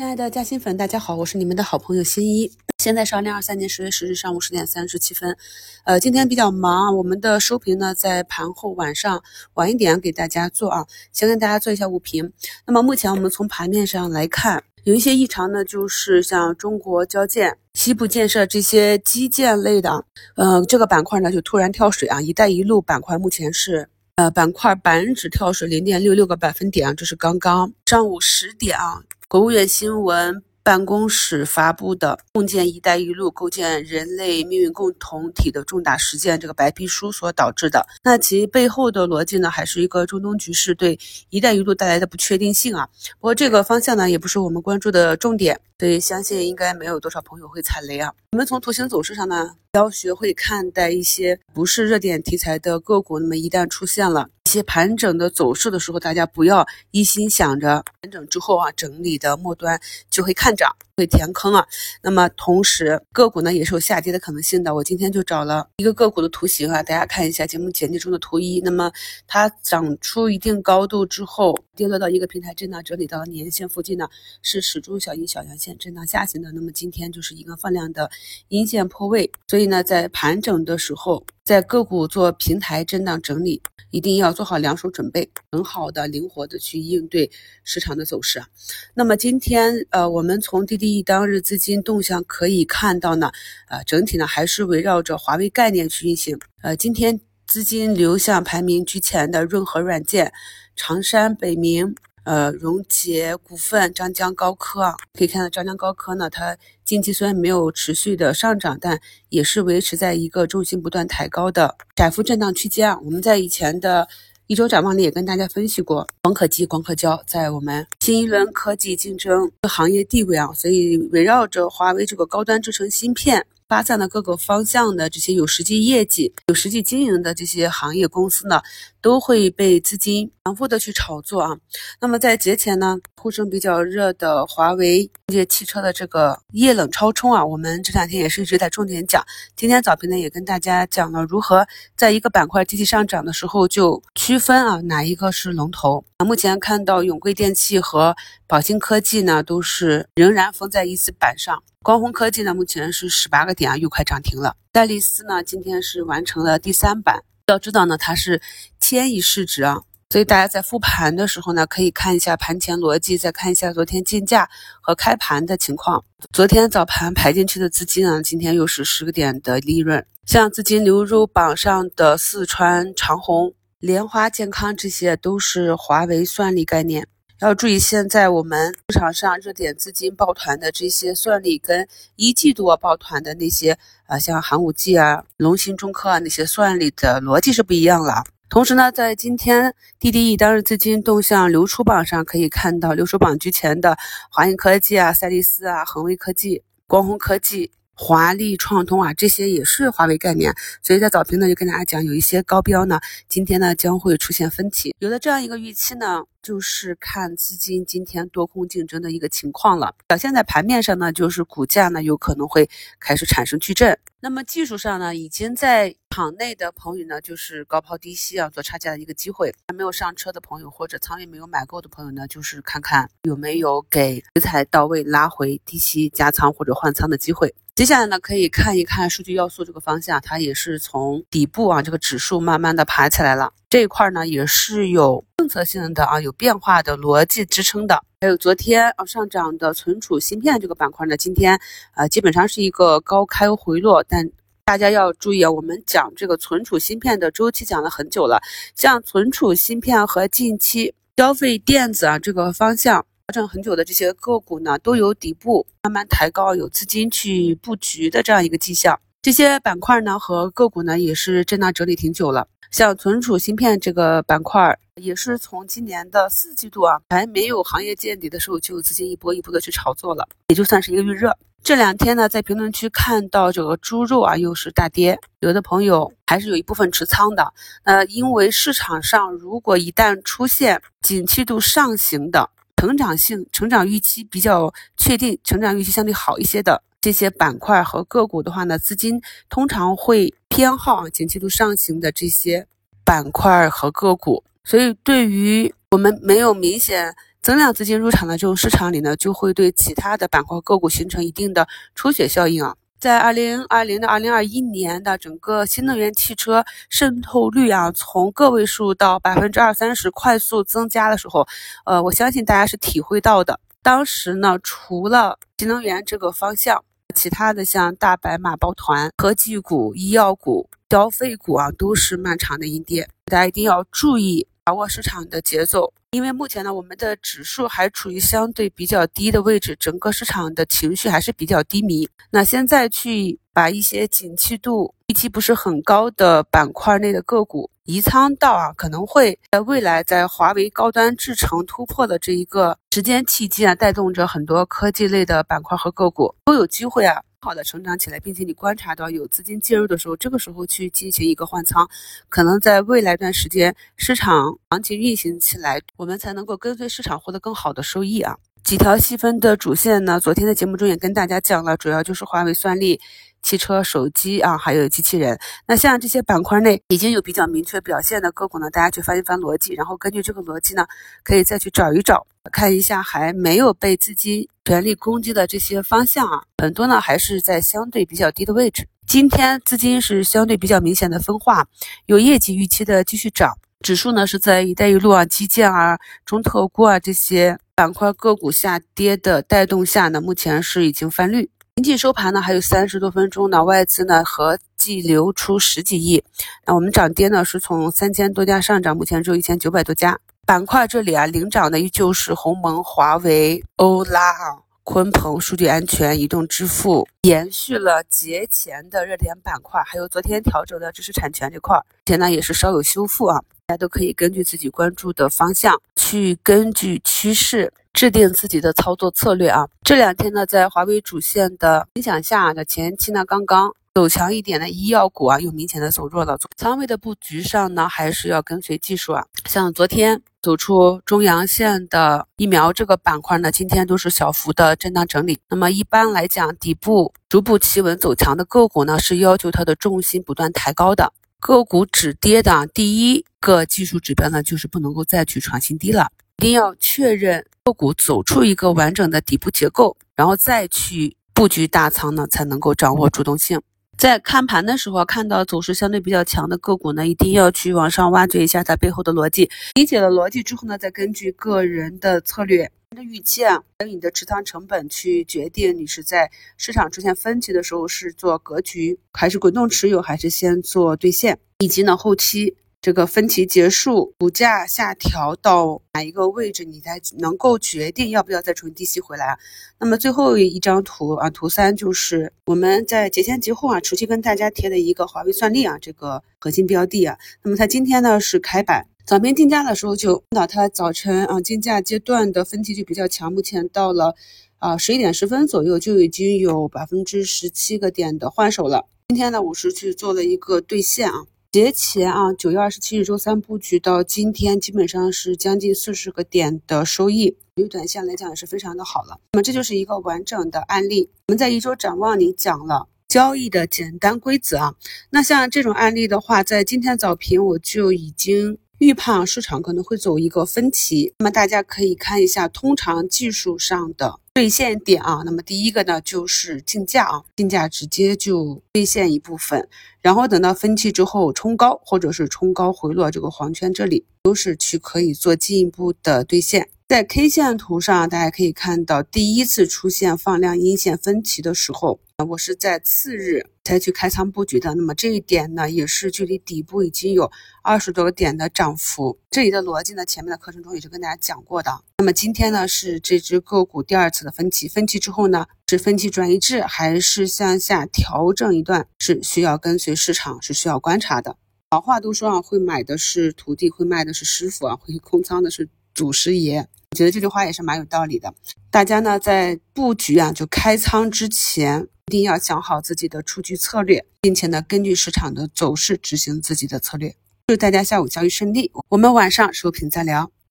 亲爱的嘉兴粉，大家好，我是你们的好朋友新一。现在是二零二三年十月十日上午十点三十七分。呃，今天比较忙，我们的收评呢在盘后晚上晚一点给大家做啊。先跟大家做一下午评。那么目前我们从盘面上来看，有一些异常呢，就是像中国交建、西部建设这些基建类的，呃，这个板块呢就突然跳水啊。一带一路板块目前是。呃，板块板指跳水零点六六个百分点啊，这是刚刚上午十点啊，国务院新闻。办公室发布的《共建“一带一路”构建人类命运共同体的重大实践》这个白皮书所导致的，那其背后的逻辑呢，还是一个中东局势对“一带一路”带来的不确定性啊。不过这个方向呢，也不是我们关注的重点，所以相信应该没有多少朋友会踩雷啊。我们从图形走势上呢，要学会看待一些不是热点题材的个股，那么一旦出现了一。些盘整的走势的时候，大家不要一心想着盘整之后啊，整理的末端就会看涨。会填坑啊，那么同时个股呢也是有下跌的可能性的。我今天就找了一个个股的图形啊，大家看一下节目简介中的图一。那么它涨出一定高度之后，跌落到一个平台震荡整理到年线附近呢，是始终小阴小阳线震荡下行的。那么今天就是一个放量的阴线破位，所以呢，在盘整的时候，在个股做平台震荡整理，一定要做好两手准备，很好的灵活的去应对市场的走势。那么今天呃，我们从滴滴。当日资金动向可以看到呢，呃，整体呢还是围绕着华为概念去运行。呃，今天资金流向排名居前的润和软件、长山、北明、呃，荣捷股份、张江高科啊，可以看到张江高科呢，它近期虽然没有持续的上涨，但也是维持在一个重心不断抬高的窄幅震荡区间啊。我们在以前的。一周展望里也跟大家分析过，光刻机、光刻胶在我们新一轮科技竞争行业地位啊，所以围绕着华为这个高端制成芯片。发散的各个方向的这些有实际业绩、有实际经营的这些行业公司呢，都会被资金反复的去炒作啊。那么在节前呢，呼声比较热的华为这些汽车的这个液冷超充啊，我们这两天也是一直在重点讲。今天早评呢也跟大家讲了如何在一个板块积极上涨的时候就区分啊哪一个是龙头。目前看到永贵电器和宝兴科技呢都是仍然封在一字板上。光弘科技呢，目前是十八个点啊，又快涨停了。戴利斯呢，今天是完成了第三板。要知道呢，它是千亿市值啊，所以大家在复盘的时候呢，可以看一下盘前逻辑，再看一下昨天竞价和开盘的情况。昨天早盘排进去的资金呢，今天又是十个点的利润。像资金流入榜上的四川长虹、莲花健康，这些都是华为算力概念。要注意，现在我们市场上热点资金抱团的这些算力，跟一季度抱团的那些啊，像寒武纪啊、龙芯中科啊那些算力的逻辑是不一样了。同时呢，在今天 DDE 当日资金动向流出榜上可以看到，流出榜居前的华映科技啊、赛力斯啊、恒威科技、光弘科技。华丽创通啊，这些也是华为概念，所以在早评呢就跟大家讲，有一些高标呢，今天呢将会出现分歧，有了这样一个预期呢，就是看资金今天多空竞争的一个情况了。表现在盘面上呢，就是股价呢有可能会开始产生巨震。那么技术上呢，已经在场内的朋友呢，就是高抛低吸啊，做差价的一个机会。还没有上车的朋友或者仓位没有买够的朋友呢，就是看看有没有给食材到位拉回低吸加仓或者换仓的机会。接下来呢，可以看一看数据要素这个方向，它也是从底部啊这个指数慢慢的爬起来了。这一块呢也是有政策性的啊，有变化的逻辑支撑的。还有昨天啊上涨的存储芯片这个板块呢，今天啊基本上是一个高开回落，但大家要注意啊，我们讲这个存储芯片的周期讲了很久了，像存储芯片和近期消费电子啊这个方向。调整很久的这些个股呢，都有底部慢慢抬高，有资金去布局的这样一个迹象。这些板块呢和个股呢也是震荡整理挺久了。像存储芯片这个板块，也是从今年的四季度啊还没有行业见底的时候，就有资金一波一波的去炒作了，也就算是一个预热。这两天呢，在评论区看到这个猪肉啊又是大跌，有的朋友还是有一部分持仓的。那因为市场上如果一旦出现景气度上行的，成长性、成长预期比较确定，成长预期相对好一些的这些板块和个股的话呢，资金通常会偏好景气度上行的这些板块和个股。所以，对于我们没有明显增量资金入场的这种市场里呢，就会对其他的板块个股形成一定的出血效应啊。在二零二零到二零二一年的整个新能源汽车渗透率啊，从个位数到百分之二三十快速增加的时候，呃，我相信大家是体会到的。当时呢，除了新能源这个方向，其他的像大白马抱团、科技股、医药股、消费股啊，都是漫长的阴跌。大家一定要注意把握市场的节奏。因为目前呢，我们的指数还处于相对比较低的位置，整个市场的情绪还是比较低迷。那现在去把一些景气度预期不是很高的板块内的个股移仓到啊，可能会在未来在华为高端制程突破的这一个时间契机啊，带动着很多科技类的板块和个股都有机会啊。好的成长起来，并且你观察到有资金介入的时候，这个时候去进行一个换仓，可能在未来一段时间市场行情运行起来，我们才能够跟随市场获得更好的收益啊。几条细分的主线呢，昨天的节目中也跟大家讲了，主要就是华为算力。汽车、手机啊，还有机器人。那像这些板块内已经有比较明确表现的个股呢，大家去翻一翻逻辑，然后根据这个逻辑呢，可以再去找一找，看一下还没有被资金全力攻击的这些方向啊，很多呢还是在相对比较低的位置。今天资金是相对比较明显的分化，有业绩预期的继续涨，指数呢是在“一带一路”啊、基建啊、中特估啊这些板块个股下跌的带动下呢，目前是已经翻绿。经济收盘呢，还有三十多分钟呢，外资呢合计流出十几亿。那我们涨跌呢，是从三千多家上涨，目前只有一千九百多家。板块这里啊，领涨的依旧是鸿蒙、华为、欧拉啊、鲲鹏、数据安全、移动支付，延续了节前的热点板块，还有昨天调整的知识产权这块，前呢也是稍有修复啊。大家都可以根据自己关注的方向，去根据趋势。制定自己的操作策略啊！这两天呢，在华为主线的影响下，的前期呢刚刚走强一点的医药股啊，又明显的走弱了。仓位的布局上呢，还是要跟随技术啊。像昨天走出中阳线的疫苗这个板块呢，今天都是小幅的震荡整理。那么一般来讲，底部逐步企稳走强的个股呢，是要求它的重心不断抬高的。个股止跌的第一个技术指标呢，就是不能够再去创新低了。一定要确认个股走出一个完整的底部结构，然后再去布局大仓呢，才能够掌握主动性。在看盘的时候，看到走势相对比较强的个股呢，一定要去往上挖掘一下它背后的逻辑。理解了逻辑之后呢，再根据个人的策略、你的预期啊，还有你的持仓成本去决定你是在市场出现分歧的时候是做格局，还是滚动持有，还是先做兑现，以及呢后期。这个分歧结束，股价下调到哪一个位置，你才能够决定要不要再重新低吸回来啊？那么最后一张图啊，图三就是我们在节前节后啊，持续跟大家贴的一个华为算力啊，这个核心标的啊。那么它今天呢是开板，早盘竞价的时候就看到它早晨啊竞价阶段的分歧就比较强，目前到了啊十一点十分左右就已经有百分之十七个点的换手了。今天呢我是去做了一个兑现啊。节前啊，九月二十七日周三布局到今天，基本上是将近四十个点的收益，对于短线来讲也是非常的好了。那么这就是一个完整的案例。我们在一周展望里讲了交易的简单规则啊。那像这种案例的话，在今天早评我就已经预判市场可能会走一个分歧。那么大家可以看一下，通常技术上的。兑现点啊，那么第一个呢就是竞价啊，竞价直接就兑现一部分，然后等到分歧之后冲高或者是冲高回落这个黄圈这里都是去可以做进一步的兑现。在 K 线图上，大家可以看到第一次出现放量阴线分歧的时候。我是在次日才去开仓布局的，那么这一点呢，也是距离底部已经有二十多个点的涨幅。这里的逻辑呢，前面的课程中也是跟大家讲过的。那么今天呢，是这只个股第二次的分歧，分歧之后呢，是分歧转移至还是向下调整一段，是需要跟随市场，是需要观察的。老话都说啊，会买的是徒弟，会卖的是师傅啊，会空仓的是祖师爷。我觉得这句话也是蛮有道理的。大家呢，在布局啊，就开仓之前。一定要想好自己的出局策略，并且呢，根据市场的走势执行自己的策略。祝大家下午交易顺利，我们晚上收评再聊。